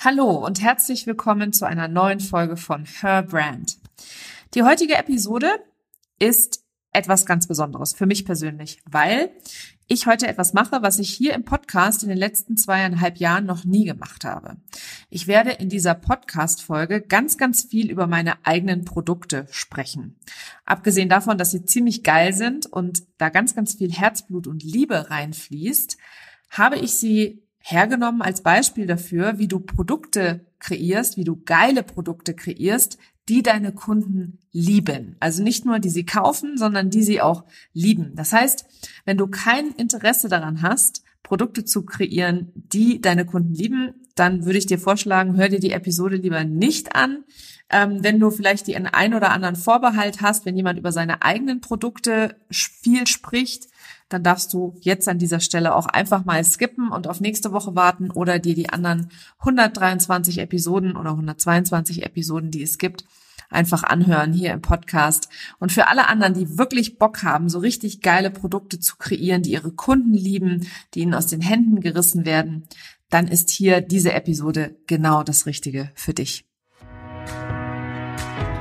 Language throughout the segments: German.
Hallo und herzlich willkommen zu einer neuen Folge von Her Brand. Die heutige Episode ist etwas ganz Besonderes für mich persönlich, weil ich heute etwas mache, was ich hier im Podcast in den letzten zweieinhalb Jahren noch nie gemacht habe. Ich werde in dieser Podcast-Folge ganz, ganz viel über meine eigenen Produkte sprechen. Abgesehen davon, dass sie ziemlich geil sind und da ganz, ganz viel Herzblut und Liebe reinfließt, habe ich sie hergenommen als Beispiel dafür, wie du Produkte kreierst, wie du geile Produkte kreierst, die deine Kunden lieben. Also nicht nur, die sie kaufen, sondern die sie auch lieben. Das heißt, wenn du kein Interesse daran hast, Produkte zu kreieren, die deine Kunden lieben, dann würde ich dir vorschlagen, hör dir die Episode lieber nicht an. Ähm, wenn du vielleicht die ein oder anderen Vorbehalt hast, wenn jemand über seine eigenen Produkte viel spricht, dann darfst du jetzt an dieser Stelle auch einfach mal skippen und auf nächste Woche warten oder dir die anderen 123 Episoden oder 122 Episoden, die es gibt, einfach anhören hier im Podcast. Und für alle anderen, die wirklich Bock haben, so richtig geile Produkte zu kreieren, die ihre Kunden lieben, die ihnen aus den Händen gerissen werden, dann ist hier diese Episode genau das Richtige für dich.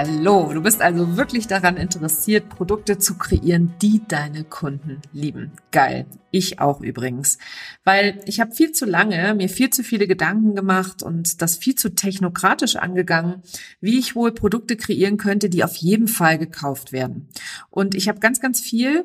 Hallo, du bist also wirklich daran interessiert, Produkte zu kreieren, die deine Kunden lieben. Geil. Ich auch übrigens. Weil ich habe viel zu lange mir viel zu viele Gedanken gemacht und das viel zu technokratisch angegangen, wie ich wohl Produkte kreieren könnte, die auf jeden Fall gekauft werden. Und ich habe ganz, ganz viel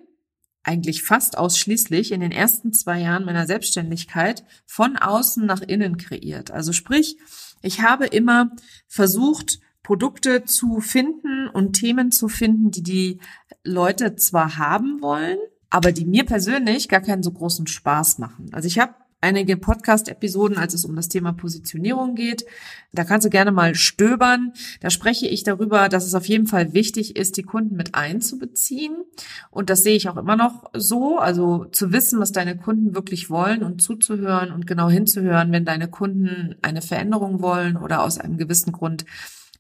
eigentlich fast ausschließlich in den ersten zwei Jahren meiner Selbstständigkeit von außen nach innen kreiert. Also sprich, ich habe immer versucht, Produkte zu finden und Themen zu finden, die die Leute zwar haben wollen, aber die mir persönlich gar keinen so großen Spaß machen. Also ich habe einige Podcast-Episoden, als es um das Thema Positionierung geht. Da kannst du gerne mal stöbern. Da spreche ich darüber, dass es auf jeden Fall wichtig ist, die Kunden mit einzubeziehen. Und das sehe ich auch immer noch so. Also zu wissen, was deine Kunden wirklich wollen und zuzuhören und genau hinzuhören, wenn deine Kunden eine Veränderung wollen oder aus einem gewissen Grund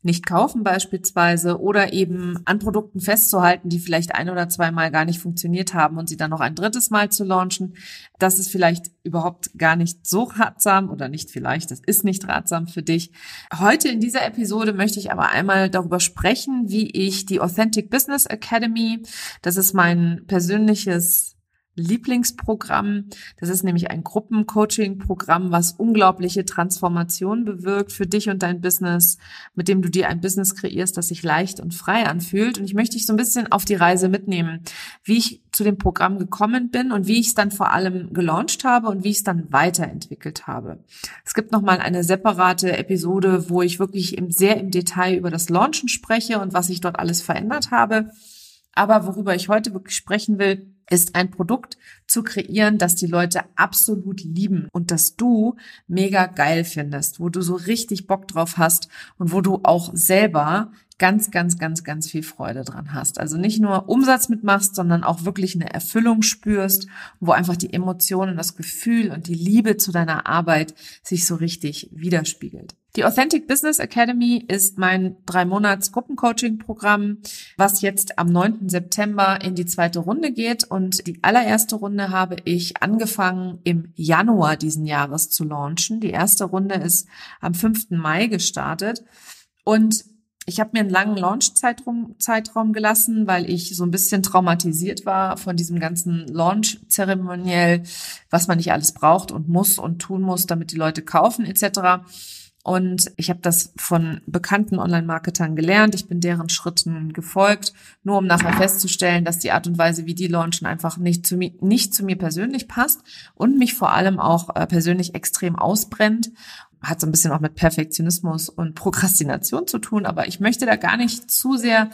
nicht kaufen beispielsweise oder eben an Produkten festzuhalten, die vielleicht ein oder zweimal gar nicht funktioniert haben und sie dann noch ein drittes Mal zu launchen. Das ist vielleicht überhaupt gar nicht so ratsam oder nicht vielleicht, das ist nicht ratsam für dich. Heute in dieser Episode möchte ich aber einmal darüber sprechen, wie ich die Authentic Business Academy, das ist mein persönliches Lieblingsprogramm. Das ist nämlich ein Gruppencoaching-Programm, was unglaubliche Transformation bewirkt für dich und dein Business, mit dem du dir ein Business kreierst, das sich leicht und frei anfühlt. Und ich möchte dich so ein bisschen auf die Reise mitnehmen, wie ich zu dem Programm gekommen bin und wie ich es dann vor allem gelauncht habe und wie ich es dann weiterentwickelt habe. Es gibt nochmal eine separate Episode, wo ich wirklich sehr im Detail über das Launchen spreche und was ich dort alles verändert habe. Aber worüber ich heute wirklich sprechen will, ist ein Produkt zu kreieren, das die Leute absolut lieben und das du mega geil findest, wo du so richtig Bock drauf hast und wo du auch selber ganz, ganz, ganz, ganz viel Freude dran hast. Also nicht nur Umsatz mitmachst, sondern auch wirklich eine Erfüllung spürst, wo einfach die Emotionen, das Gefühl und die Liebe zu deiner Arbeit sich so richtig widerspiegelt. Die Authentic Business Academy ist mein drei Monats Gruppencoaching-Programm, was jetzt am 9. September in die zweite Runde geht. Und die allererste Runde habe ich angefangen im Januar diesen Jahres zu launchen. Die erste Runde ist am 5. Mai gestartet. Und ich habe mir einen langen Launch-Zeitraum Zeitraum gelassen, weil ich so ein bisschen traumatisiert war von diesem ganzen Launch-Zeremoniell, was man nicht alles braucht und muss und tun muss, damit die Leute kaufen etc. Und ich habe das von bekannten Online-Marketern gelernt. Ich bin deren Schritten gefolgt, nur um nachher festzustellen, dass die Art und Weise, wie die launchen, einfach nicht zu mir, nicht zu mir persönlich passt und mich vor allem auch äh, persönlich extrem ausbrennt hat so ein bisschen auch mit Perfektionismus und Prokrastination zu tun, aber ich möchte da gar nicht zu sehr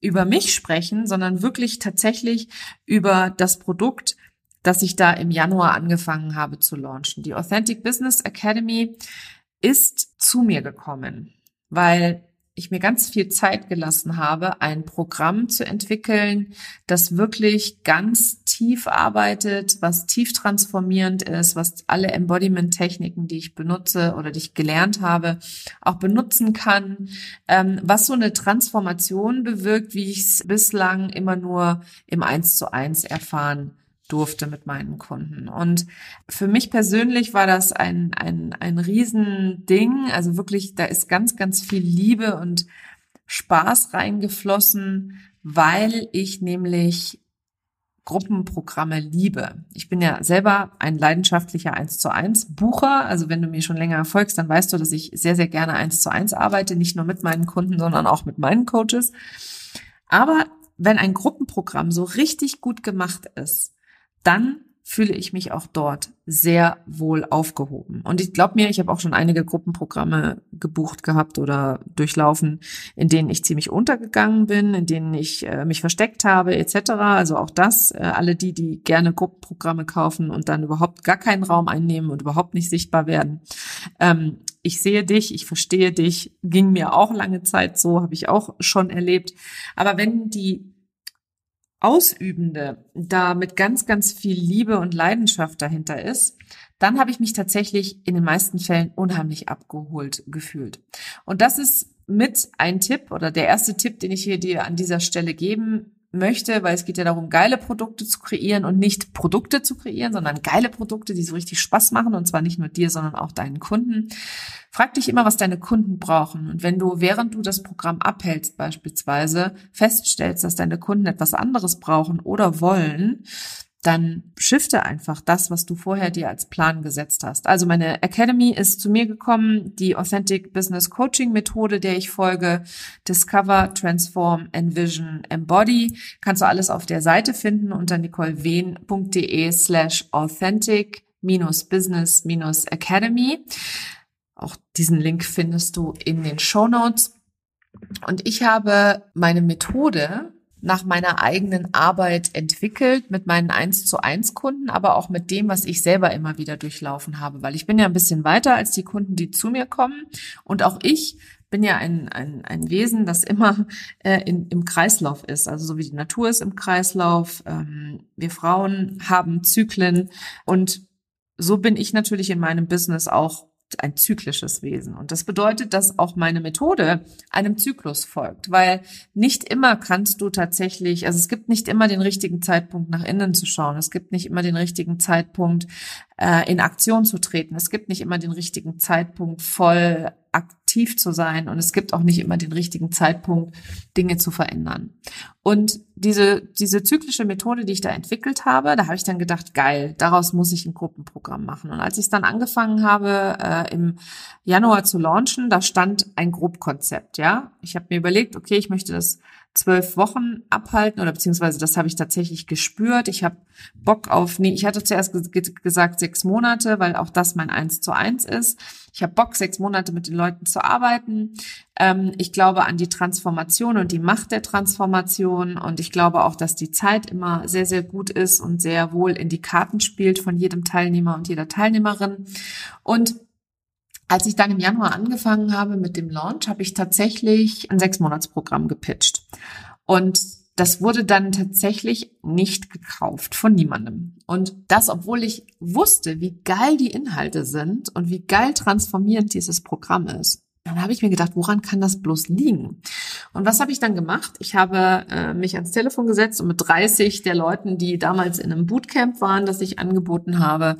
über mich sprechen, sondern wirklich tatsächlich über das Produkt, das ich da im Januar angefangen habe zu launchen. Die Authentic Business Academy ist zu mir gekommen, weil ich mir ganz viel Zeit gelassen habe, ein Programm zu entwickeln, das wirklich ganz tief arbeitet, was tief transformierend ist, was alle Embodiment-Techniken, die ich benutze oder die ich gelernt habe, auch benutzen kann, ähm, was so eine Transformation bewirkt, wie ich es bislang immer nur im Eins zu eins erfahren durfte mit meinen Kunden. Und für mich persönlich war das ein, ein, ein Riesending. Also wirklich, da ist ganz, ganz viel Liebe und Spaß reingeflossen, weil ich nämlich Gruppenprogramme liebe. Ich bin ja selber ein leidenschaftlicher 1 zu 1 Bucher. Also wenn du mir schon länger folgst, dann weißt du, dass ich sehr, sehr gerne 1 zu 1 arbeite, nicht nur mit meinen Kunden, sondern auch mit meinen Coaches. Aber wenn ein Gruppenprogramm so richtig gut gemacht ist, dann fühle ich mich auch dort sehr wohl aufgehoben. Und ich glaube mir, ich habe auch schon einige Gruppenprogramme gebucht gehabt oder durchlaufen, in denen ich ziemlich untergegangen bin, in denen ich äh, mich versteckt habe etc. Also auch das, äh, alle die, die gerne Gruppenprogramme kaufen und dann überhaupt gar keinen Raum einnehmen und überhaupt nicht sichtbar werden. Ähm, ich sehe dich, ich verstehe dich, ging mir auch lange Zeit so, habe ich auch schon erlebt. Aber wenn die Ausübende da mit ganz, ganz viel Liebe und Leidenschaft dahinter ist, dann habe ich mich tatsächlich in den meisten Fällen unheimlich abgeholt gefühlt. Und das ist mit ein Tipp oder der erste Tipp, den ich hier dir an dieser Stelle geben möchte, weil es geht ja darum, geile Produkte zu kreieren und nicht Produkte zu kreieren, sondern geile Produkte, die so richtig Spaß machen und zwar nicht nur dir, sondern auch deinen Kunden. Frag dich immer, was deine Kunden brauchen. Und wenn du, während du das Programm abhältst, beispielsweise feststellst, dass deine Kunden etwas anderes brauchen oder wollen, dann shifte einfach das, was du vorher dir als Plan gesetzt hast. Also meine Academy ist zu mir gekommen, die Authentic Business Coaching Methode, der ich folge, Discover, Transform, Envision, Embody. Kannst du alles auf der Seite finden unter nicolewehn.de slash authentic business academy. Auch diesen Link findest du in den Show Notes. Und ich habe meine Methode nach meiner eigenen Arbeit entwickelt mit meinen 1 zu 1 Kunden, aber auch mit dem, was ich selber immer wieder durchlaufen habe, weil ich bin ja ein bisschen weiter als die Kunden, die zu mir kommen. Und auch ich bin ja ein, ein, ein Wesen, das immer äh, in, im Kreislauf ist, also so wie die Natur ist im Kreislauf. Ähm, wir Frauen haben Zyklen. Und so bin ich natürlich in meinem Business auch ein zyklisches Wesen. Und das bedeutet, dass auch meine Methode einem Zyklus folgt, weil nicht immer kannst du tatsächlich, also es gibt nicht immer den richtigen Zeitpunkt nach innen zu schauen. Es gibt nicht immer den richtigen Zeitpunkt äh, in Aktion zu treten. Es gibt nicht immer den richtigen Zeitpunkt voll aktiv zu sein und es gibt auch nicht immer den richtigen Zeitpunkt, Dinge zu verändern. Und diese, diese zyklische Methode, die ich da entwickelt habe, da habe ich dann gedacht, geil, daraus muss ich ein Gruppenprogramm machen. Und als ich es dann angefangen habe, äh, im Januar zu launchen, da stand ein Grobkonzept, ja. Ich habe mir überlegt, okay, ich möchte das zwölf Wochen abhalten oder beziehungsweise das habe ich tatsächlich gespürt. Ich habe Bock auf, nee, ich hatte zuerst gesagt sechs Monate, weil auch das mein Eins zu eins ist. Ich habe Bock, sechs Monate mit den Leuten zu arbeiten. Ähm, ich glaube an die Transformation und die Macht der Transformation und ich glaube auch, dass die Zeit immer sehr, sehr gut ist und sehr wohl in die Karten spielt von jedem Teilnehmer und jeder Teilnehmerin. Und als ich dann im Januar angefangen habe mit dem Launch, habe ich tatsächlich ein Sechsmonatsprogramm gepitcht. Und das wurde dann tatsächlich nicht gekauft von niemandem. Und das, obwohl ich wusste, wie geil die Inhalte sind und wie geil transformierend dieses Programm ist. Dann habe ich mir gedacht, woran kann das bloß liegen? Und was habe ich dann gemacht? Ich habe äh, mich ans Telefon gesetzt und mit 30 der Leuten, die damals in einem Bootcamp waren, das ich angeboten habe,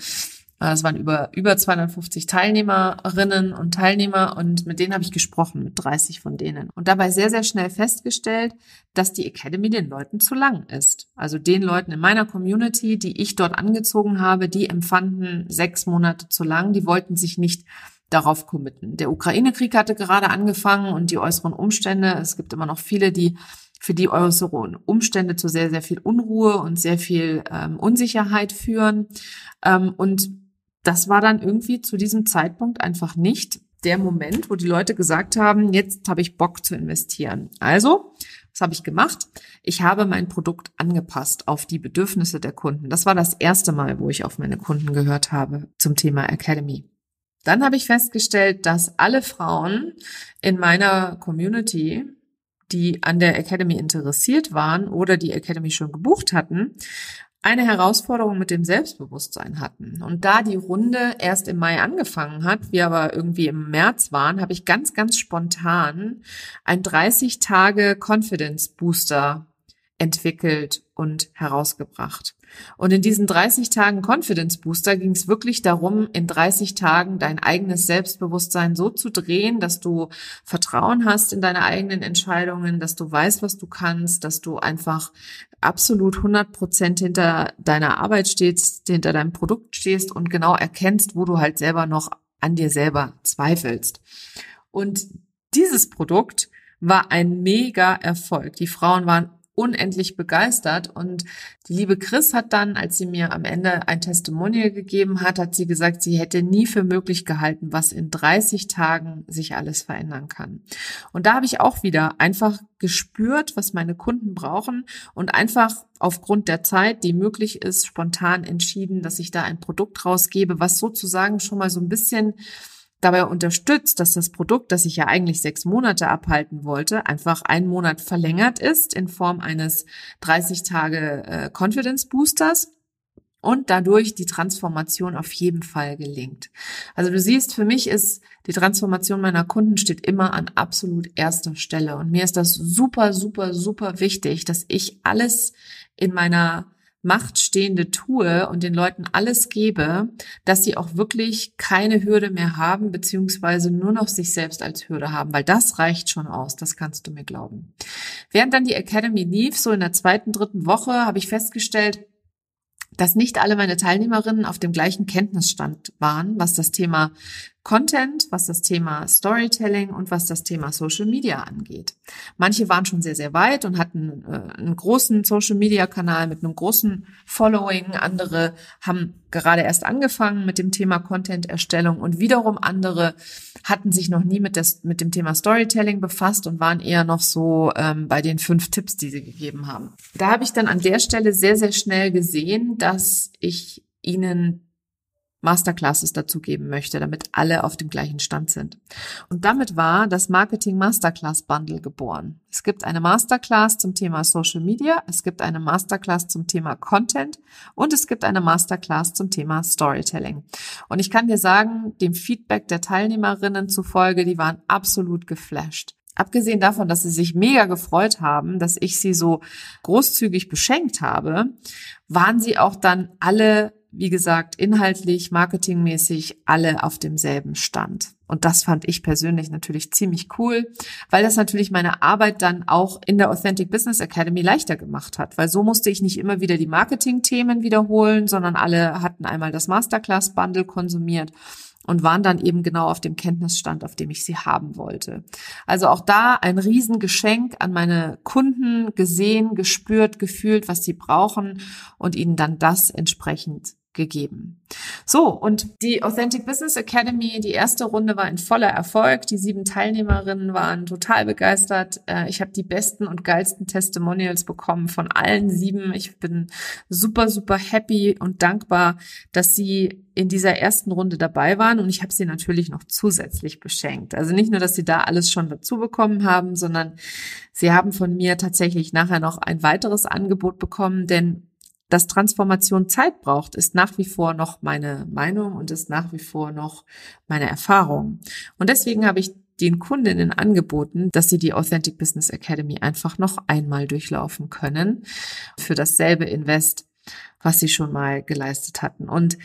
äh, es waren über, über 250 Teilnehmerinnen und Teilnehmer und mit denen habe ich gesprochen, mit 30 von denen. Und dabei sehr, sehr schnell festgestellt, dass die Academy den Leuten zu lang ist. Also den Leuten in meiner Community, die ich dort angezogen habe, die empfanden sechs Monate zu lang, die wollten sich nicht darauf committen. Der Ukraine-Krieg hatte gerade angefangen und die äußeren Umstände, es gibt immer noch viele, die für die äußeren Umstände zu sehr, sehr viel Unruhe und sehr viel ähm, Unsicherheit führen. Ähm, und das war dann irgendwie zu diesem Zeitpunkt einfach nicht der Moment, wo die Leute gesagt haben, jetzt habe ich Bock zu investieren. Also, was habe ich gemacht? Ich habe mein Produkt angepasst auf die Bedürfnisse der Kunden. Das war das erste Mal, wo ich auf meine Kunden gehört habe zum Thema Academy. Dann habe ich festgestellt, dass alle Frauen in meiner Community, die an der Academy interessiert waren oder die Academy schon gebucht hatten, eine Herausforderung mit dem Selbstbewusstsein hatten. Und da die Runde erst im Mai angefangen hat, wir aber irgendwie im März waren, habe ich ganz, ganz spontan ein 30 Tage Confidence Booster entwickelt und herausgebracht. Und in diesen 30 Tagen Confidence Booster ging es wirklich darum, in 30 Tagen dein eigenes Selbstbewusstsein so zu drehen, dass du Vertrauen hast in deine eigenen Entscheidungen, dass du weißt, was du kannst, dass du einfach absolut 100 Prozent hinter deiner Arbeit stehst, hinter deinem Produkt stehst und genau erkennst, wo du halt selber noch an dir selber zweifelst. Und dieses Produkt war ein mega Erfolg. Die Frauen waren unendlich begeistert. Und die liebe Chris hat dann, als sie mir am Ende ein Testimonial gegeben hat, hat sie gesagt, sie hätte nie für möglich gehalten, was in 30 Tagen sich alles verändern kann. Und da habe ich auch wieder einfach gespürt, was meine Kunden brauchen und einfach aufgrund der Zeit, die möglich ist, spontan entschieden, dass ich da ein Produkt rausgebe, was sozusagen schon mal so ein bisschen dabei unterstützt, dass das Produkt, das ich ja eigentlich sechs Monate abhalten wollte, einfach einen Monat verlängert ist in Form eines 30 Tage äh, Confidence Boosters und dadurch die Transformation auf jeden Fall gelingt. Also du siehst, für mich ist die Transformation meiner Kunden steht immer an absolut erster Stelle und mir ist das super, super, super wichtig, dass ich alles in meiner Macht stehende tue und den Leuten alles gebe, dass sie auch wirklich keine Hürde mehr haben, beziehungsweise nur noch sich selbst als Hürde haben, weil das reicht schon aus, das kannst du mir glauben. Während dann die Academy lief, so in der zweiten, dritten Woche, habe ich festgestellt, dass nicht alle meine Teilnehmerinnen auf dem gleichen Kenntnisstand waren, was das Thema Content, was das Thema Storytelling und was das Thema Social Media angeht. Manche waren schon sehr, sehr weit und hatten äh, einen großen Social Media Kanal mit einem großen Following. Andere haben gerade erst angefangen mit dem Thema Content Erstellung und wiederum andere hatten sich noch nie mit, des, mit dem Thema Storytelling befasst und waren eher noch so ähm, bei den fünf Tipps, die sie gegeben haben. Da habe ich dann an der Stelle sehr, sehr schnell gesehen, dass ich ihnen Masterclasses dazugeben möchte, damit alle auf dem gleichen Stand sind. Und damit war das Marketing Masterclass Bundle geboren. Es gibt eine Masterclass zum Thema Social Media, es gibt eine Masterclass zum Thema Content und es gibt eine Masterclass zum Thema Storytelling. Und ich kann dir sagen, dem Feedback der Teilnehmerinnen zufolge, die waren absolut geflasht. Abgesehen davon, dass sie sich mega gefreut haben, dass ich sie so großzügig beschenkt habe, waren sie auch dann alle wie gesagt, inhaltlich, marketingmäßig alle auf demselben Stand. Und das fand ich persönlich natürlich ziemlich cool, weil das natürlich meine Arbeit dann auch in der Authentic Business Academy leichter gemacht hat, weil so musste ich nicht immer wieder die Marketing-Themen wiederholen, sondern alle hatten einmal das Masterclass-Bundle konsumiert und waren dann eben genau auf dem Kenntnisstand, auf dem ich sie haben wollte. Also auch da ein Riesengeschenk an meine Kunden gesehen, gespürt, gefühlt, was sie brauchen und ihnen dann das entsprechend gegeben. So, und die Authentic Business Academy, die erste Runde war ein voller Erfolg. Die sieben Teilnehmerinnen waren total begeistert. Äh, ich habe die besten und geilsten Testimonials bekommen von allen sieben. Ich bin super, super happy und dankbar, dass sie in dieser ersten Runde dabei waren und ich habe sie natürlich noch zusätzlich beschenkt. Also nicht nur, dass sie da alles schon dazu bekommen haben, sondern sie haben von mir tatsächlich nachher noch ein weiteres Angebot bekommen, denn dass Transformation Zeit braucht, ist nach wie vor noch meine Meinung und ist nach wie vor noch meine Erfahrung. Und deswegen habe ich den Kundinnen angeboten, dass sie die Authentic Business Academy einfach noch einmal durchlaufen können für dasselbe Invest, was sie schon mal geleistet hatten. Und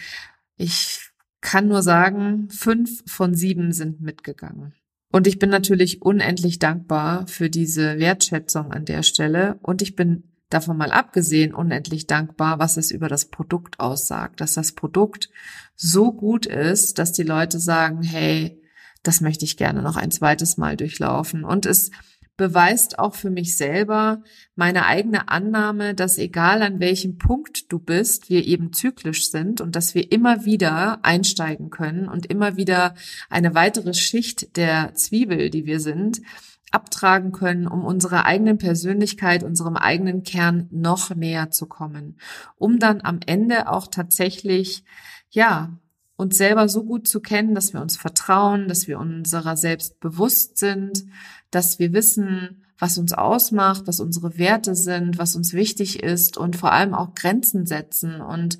ich kann nur sagen, fünf von sieben sind mitgegangen. Und ich bin natürlich unendlich dankbar für diese Wertschätzung an der Stelle. Und ich bin davon mal abgesehen, unendlich dankbar, was es über das Produkt aussagt, dass das Produkt so gut ist, dass die Leute sagen, hey, das möchte ich gerne noch ein zweites Mal durchlaufen. Und es beweist auch für mich selber meine eigene Annahme, dass egal an welchem Punkt du bist, wir eben zyklisch sind und dass wir immer wieder einsteigen können und immer wieder eine weitere Schicht der Zwiebel, die wir sind, abtragen können, um unserer eigenen Persönlichkeit, unserem eigenen Kern noch näher zu kommen, um dann am Ende auch tatsächlich, ja, uns selber so gut zu kennen, dass wir uns vertrauen, dass wir unserer selbst bewusst sind, dass wir wissen, was uns ausmacht, was unsere Werte sind, was uns wichtig ist und vor allem auch Grenzen setzen und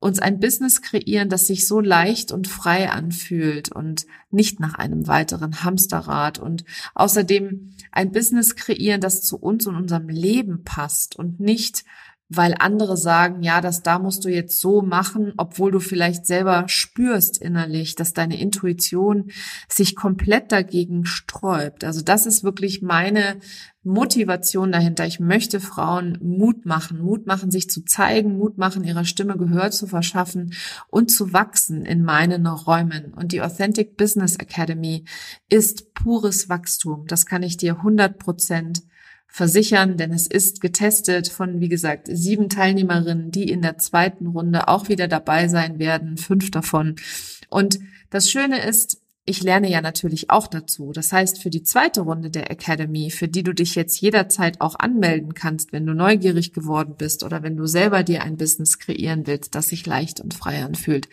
uns ein Business kreieren, das sich so leicht und frei anfühlt und nicht nach einem weiteren Hamsterrad. Und außerdem ein Business kreieren, das zu uns und unserem Leben passt und nicht weil andere sagen, ja, das da musst du jetzt so machen, obwohl du vielleicht selber spürst innerlich, dass deine Intuition sich komplett dagegen sträubt. Also das ist wirklich meine Motivation dahinter. Ich möchte Frauen Mut machen, Mut machen, sich zu zeigen, Mut machen, ihrer Stimme Gehör zu verschaffen und zu wachsen in meinen Räumen. Und die Authentic Business Academy ist pures Wachstum. Das kann ich dir 100 Prozent versichern, denn es ist getestet von, wie gesagt, sieben Teilnehmerinnen, die in der zweiten Runde auch wieder dabei sein werden, fünf davon. Und das Schöne ist, ich lerne ja natürlich auch dazu. Das heißt, für die zweite Runde der Academy, für die du dich jetzt jederzeit auch anmelden kannst, wenn du neugierig geworden bist oder wenn du selber dir ein Business kreieren willst, das sich leicht und frei anfühlt,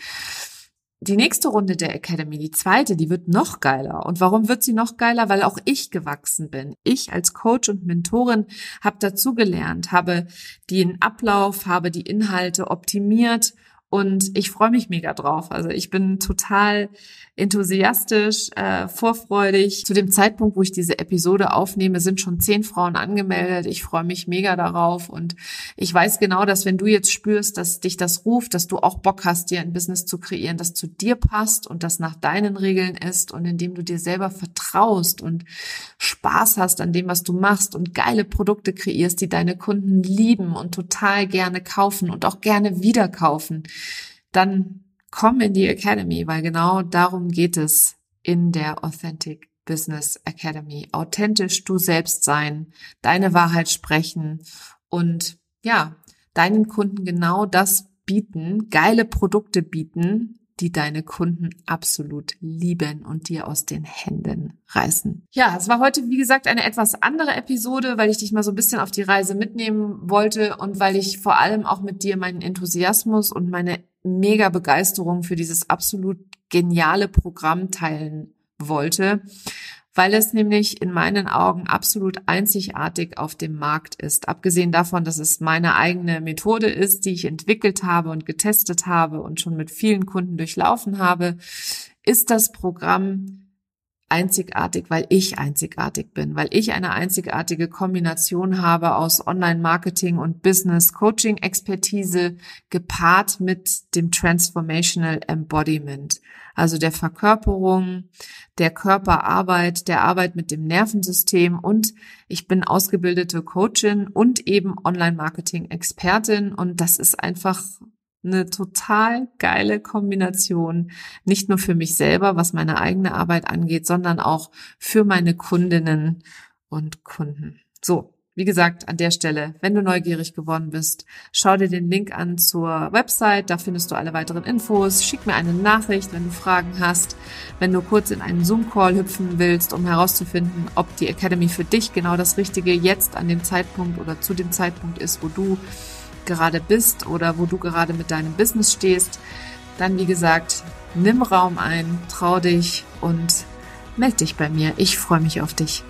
die nächste Runde der Academy, die zweite, die wird noch geiler. Und warum wird sie noch geiler? Weil auch ich gewachsen bin. Ich als Coach und Mentorin habe dazugelernt, habe den Ablauf, habe die Inhalte optimiert und ich freue mich mega drauf. Also ich bin total enthusiastisch, äh, vorfreudig. Zu dem Zeitpunkt, wo ich diese Episode aufnehme, sind schon zehn Frauen angemeldet. Ich freue mich mega darauf und ich weiß genau, dass wenn du jetzt spürst, dass dich das ruft, dass du auch Bock hast, dir ein Business zu kreieren, das zu dir passt und das nach deinen Regeln ist und indem du dir selber vertraust und Spaß hast an dem, was du machst und geile Produkte kreierst, die deine Kunden lieben und total gerne kaufen und auch gerne wieder kaufen, dann komm in die Academy, weil genau darum geht es in der Authentic Business Academy. Authentisch du selbst sein, deine Wahrheit sprechen und ja, deinen Kunden genau das bieten, geile Produkte bieten, die deine Kunden absolut lieben und dir aus den Händen reißen. Ja, es war heute, wie gesagt, eine etwas andere Episode, weil ich dich mal so ein bisschen auf die Reise mitnehmen wollte und weil ich vor allem auch mit dir meinen Enthusiasmus und meine mega Begeisterung für dieses absolut geniale Programm teilen wollte, weil es nämlich in meinen Augen absolut einzigartig auf dem Markt ist. Abgesehen davon, dass es meine eigene Methode ist, die ich entwickelt habe und getestet habe und schon mit vielen Kunden durchlaufen habe, ist das Programm einzigartig, weil ich einzigartig bin, weil ich eine einzigartige Kombination habe aus Online-Marketing und Business-Coaching-Expertise gepaart mit dem Transformational Embodiment, also der Verkörperung, der Körperarbeit, der Arbeit mit dem Nervensystem und ich bin ausgebildete Coachin und eben Online-Marketing-Expertin und das ist einfach eine total geile Kombination, nicht nur für mich selber, was meine eigene Arbeit angeht, sondern auch für meine Kundinnen und Kunden. So, wie gesagt, an der Stelle, wenn du neugierig geworden bist, schau dir den Link an zur Website, da findest du alle weiteren Infos. Schick mir eine Nachricht, wenn du Fragen hast, wenn du kurz in einen Zoom-Call hüpfen willst, um herauszufinden, ob die Academy für dich genau das Richtige jetzt an dem Zeitpunkt oder zu dem Zeitpunkt ist, wo du gerade bist oder wo du gerade mit deinem Business stehst, dann wie gesagt, nimm Raum ein, trau dich und melde dich bei mir. Ich freue mich auf dich.